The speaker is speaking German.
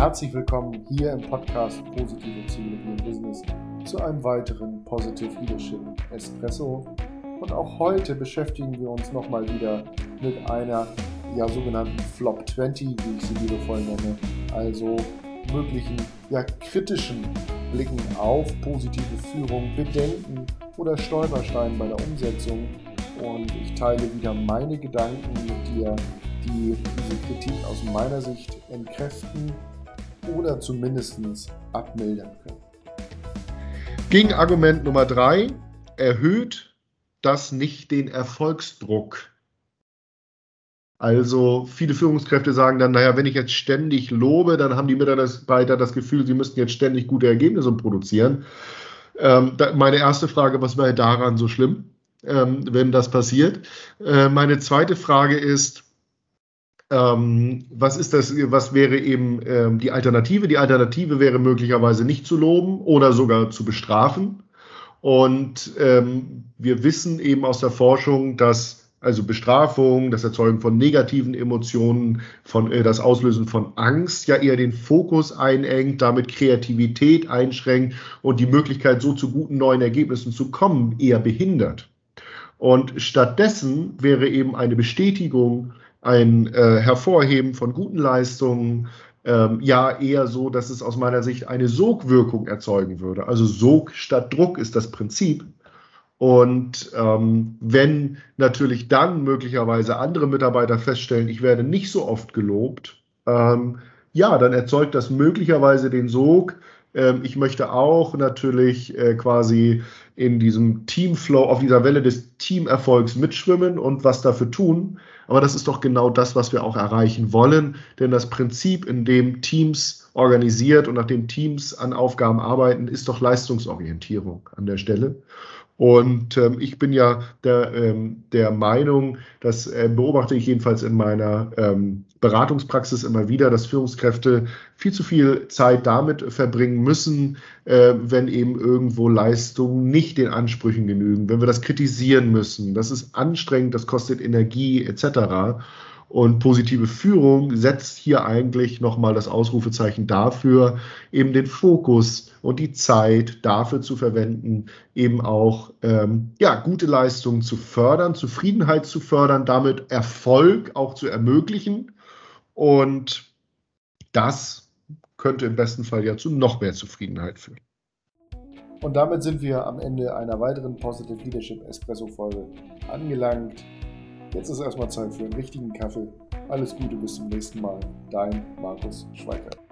Herzlich willkommen hier im Podcast Positive Psychologie im Business zu einem weiteren Positive Leadership Espresso. Und auch heute beschäftigen wir uns nochmal wieder mit einer ja, sogenannten Flop 20, wie ich sie liebevoll nenne. Also möglichen ja, kritischen Blicken auf positive Führung, Bedenken oder Stolpersteinen bei der Umsetzung. Und ich teile wieder meine Gedanken mit dir, die diese Kritik aus meiner Sicht entkräften oder zumindest abmildern können. Gegenargument Nummer drei, erhöht das nicht den Erfolgsdruck? Also viele Führungskräfte sagen dann, naja, wenn ich jetzt ständig lobe, dann haben die Mitarbeiter das Gefühl, sie müssten jetzt ständig gute Ergebnisse produzieren. Ähm, da, meine erste Frage, was wäre daran so schlimm, ähm, wenn das passiert? Äh, meine zweite Frage ist, ähm, was ist das, was wäre eben ähm, die Alternative? Die Alternative wäre möglicherweise nicht zu loben oder sogar zu bestrafen. Und ähm, wir wissen eben aus der Forschung, dass also Bestrafung, das Erzeugen von negativen Emotionen, von, äh, das Auslösen von Angst ja eher den Fokus einengt, damit Kreativität einschränkt und die Möglichkeit, so zu guten neuen Ergebnissen zu kommen, eher behindert. Und stattdessen wäre eben eine Bestätigung ein äh, Hervorheben von guten Leistungen, ähm, ja eher so, dass es aus meiner Sicht eine Sogwirkung erzeugen würde. Also Sog statt Druck ist das Prinzip. Und ähm, wenn natürlich dann möglicherweise andere Mitarbeiter feststellen, ich werde nicht so oft gelobt, ähm, ja, dann erzeugt das möglicherweise den Sog. Ähm, ich möchte auch natürlich äh, quasi in diesem Teamflow, auf dieser Welle des Teamerfolgs mitschwimmen und was dafür tun. Aber das ist doch genau das, was wir auch erreichen wollen. Denn das Prinzip, in dem Teams organisiert und nach dem Teams an Aufgaben arbeiten, ist doch Leistungsorientierung an der Stelle. Und ähm, ich bin ja der, ähm, der Meinung, das äh, beobachte ich jedenfalls in meiner ähm, Beratungspraxis immer wieder, dass Führungskräfte viel zu viel Zeit damit verbringen müssen, äh, wenn eben irgendwo Leistungen nicht den Ansprüchen genügen, wenn wir das kritisieren müssen. Das ist anstrengend, das kostet Energie etc. Und positive Führung setzt hier eigentlich nochmal das Ausrufezeichen dafür, eben den Fokus und die Zeit dafür zu verwenden, eben auch ähm, ja, gute Leistungen zu fördern, Zufriedenheit zu fördern, damit Erfolg auch zu ermöglichen. Und das könnte im besten Fall ja zu noch mehr Zufriedenheit führen. Und damit sind wir am Ende einer weiteren Positive Leadership Espresso Folge angelangt. Jetzt ist erstmal Zeit für einen richtigen Kaffee. Alles Gute, bis zum nächsten Mal. Dein Markus Schweikert.